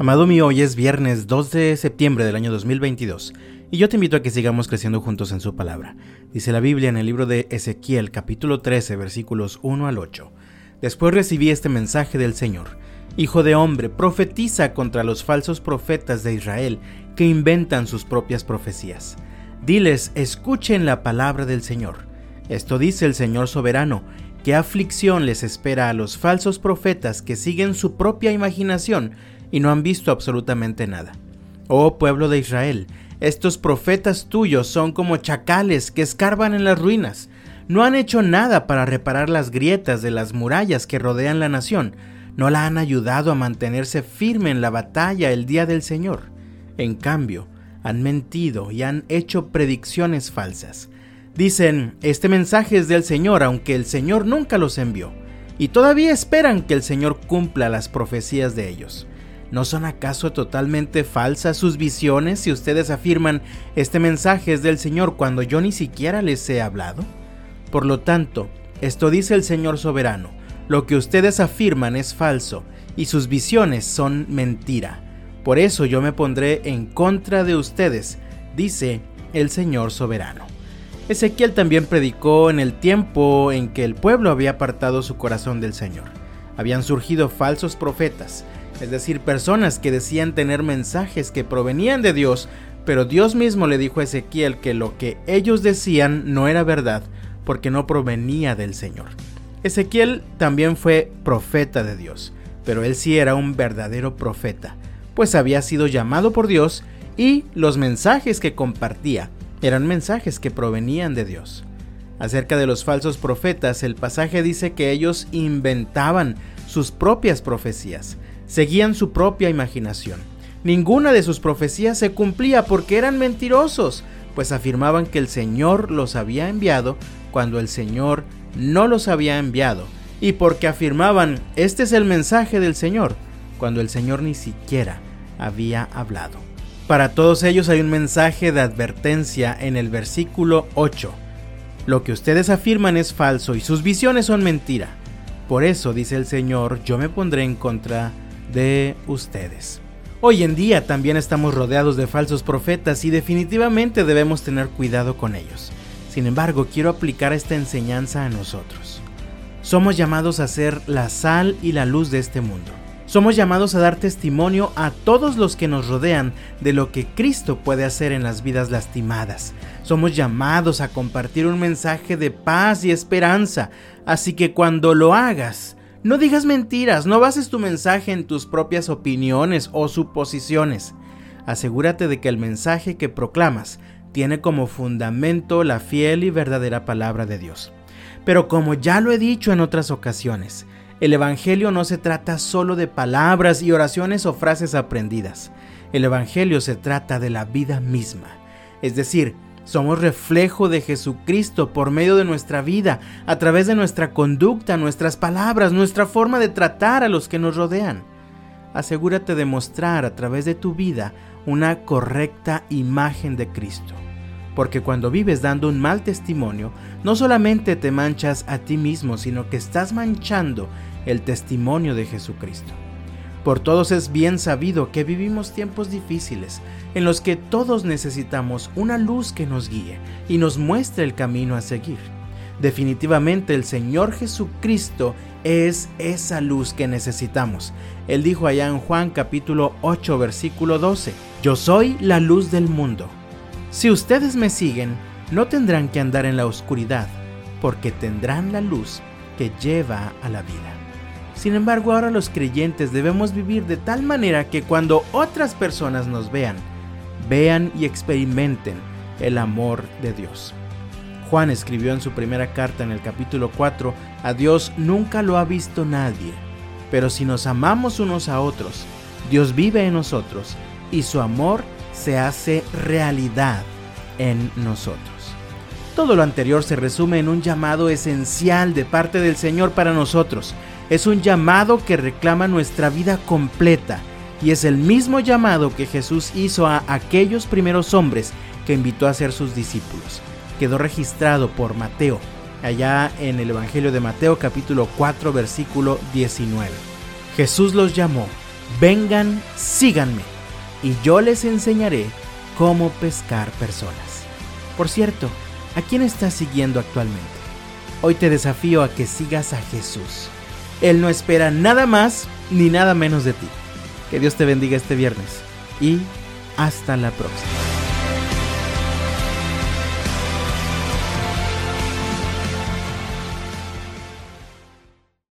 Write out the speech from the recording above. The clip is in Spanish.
Amado mío, hoy es viernes 2 de septiembre del año 2022 y yo te invito a que sigamos creciendo juntos en su palabra. Dice la Biblia en el libro de Ezequiel capítulo 13 versículos 1 al 8. Después recibí este mensaje del Señor. Hijo de hombre, profetiza contra los falsos profetas de Israel que inventan sus propias profecías. Diles, escuchen la palabra del Señor. Esto dice el Señor soberano, qué aflicción les espera a los falsos profetas que siguen su propia imaginación y no han visto absolutamente nada. Oh pueblo de Israel, estos profetas tuyos son como chacales que escarban en las ruinas. No han hecho nada para reparar las grietas de las murallas que rodean la nación. No la han ayudado a mantenerse firme en la batalla el día del Señor. En cambio, han mentido y han hecho predicciones falsas. Dicen, este mensaje es del Señor, aunque el Señor nunca los envió. Y todavía esperan que el Señor cumpla las profecías de ellos. ¿No son acaso totalmente falsas sus visiones si ustedes afirman este mensaje es del Señor cuando yo ni siquiera les he hablado? Por lo tanto, esto dice el Señor soberano, lo que ustedes afirman es falso y sus visiones son mentira. Por eso yo me pondré en contra de ustedes, dice el Señor soberano. Ezequiel también predicó en el tiempo en que el pueblo había apartado su corazón del Señor. Habían surgido falsos profetas, es decir, personas que decían tener mensajes que provenían de Dios, pero Dios mismo le dijo a Ezequiel que lo que ellos decían no era verdad, porque no provenía del Señor. Ezequiel también fue profeta de Dios, pero él sí era un verdadero profeta, pues había sido llamado por Dios y los mensajes que compartía eran mensajes que provenían de Dios. Acerca de los falsos profetas, el pasaje dice que ellos inventaban sus propias profecías, seguían su propia imaginación. Ninguna de sus profecías se cumplía porque eran mentirosos, pues afirmaban que el Señor los había enviado cuando el Señor no los había enviado, y porque afirmaban, este es el mensaje del Señor, cuando el Señor ni siquiera había hablado. Para todos ellos hay un mensaje de advertencia en el versículo 8. Lo que ustedes afirman es falso y sus visiones son mentira. Por eso, dice el Señor, yo me pondré en contra de ustedes. Hoy en día también estamos rodeados de falsos profetas y definitivamente debemos tener cuidado con ellos. Sin embargo, quiero aplicar esta enseñanza a nosotros. Somos llamados a ser la sal y la luz de este mundo. Somos llamados a dar testimonio a todos los que nos rodean de lo que Cristo puede hacer en las vidas lastimadas. Somos llamados a compartir un mensaje de paz y esperanza. Así que cuando lo hagas, no digas mentiras, no bases tu mensaje en tus propias opiniones o suposiciones. Asegúrate de que el mensaje que proclamas tiene como fundamento la fiel y verdadera palabra de Dios. Pero como ya lo he dicho en otras ocasiones, el Evangelio no se trata solo de palabras y oraciones o frases aprendidas. El Evangelio se trata de la vida misma. Es decir, somos reflejo de Jesucristo por medio de nuestra vida, a través de nuestra conducta, nuestras palabras, nuestra forma de tratar a los que nos rodean. Asegúrate de mostrar a través de tu vida una correcta imagen de Cristo. Porque cuando vives dando un mal testimonio, no solamente te manchas a ti mismo, sino que estás manchando el testimonio de Jesucristo. Por todos es bien sabido que vivimos tiempos difíciles, en los que todos necesitamos una luz que nos guíe y nos muestre el camino a seguir. Definitivamente el Señor Jesucristo es esa luz que necesitamos. Él dijo allá en Juan capítulo 8 versículo 12, Yo soy la luz del mundo. Si ustedes me siguen, no tendrán que andar en la oscuridad, porque tendrán la luz que lleva a la vida. Sin embargo, ahora los creyentes debemos vivir de tal manera que cuando otras personas nos vean, vean y experimenten el amor de Dios. Juan escribió en su primera carta en el capítulo 4, a Dios nunca lo ha visto nadie, pero si nos amamos unos a otros, Dios vive en nosotros y su amor se hace realidad en nosotros. Todo lo anterior se resume en un llamado esencial de parte del Señor para nosotros, es un llamado que reclama nuestra vida completa y es el mismo llamado que Jesús hizo a aquellos primeros hombres que invitó a ser sus discípulos. Quedó registrado por Mateo, allá en el Evangelio de Mateo capítulo 4 versículo 19. Jesús los llamó vengan, síganme, y yo les enseñaré cómo pescar personas. Por cierto, ¿a quién estás siguiendo actualmente? Hoy te desafío a que sigas a Jesús. Él no espera nada más ni nada menos de ti. Que Dios te bendiga este viernes y hasta la próxima.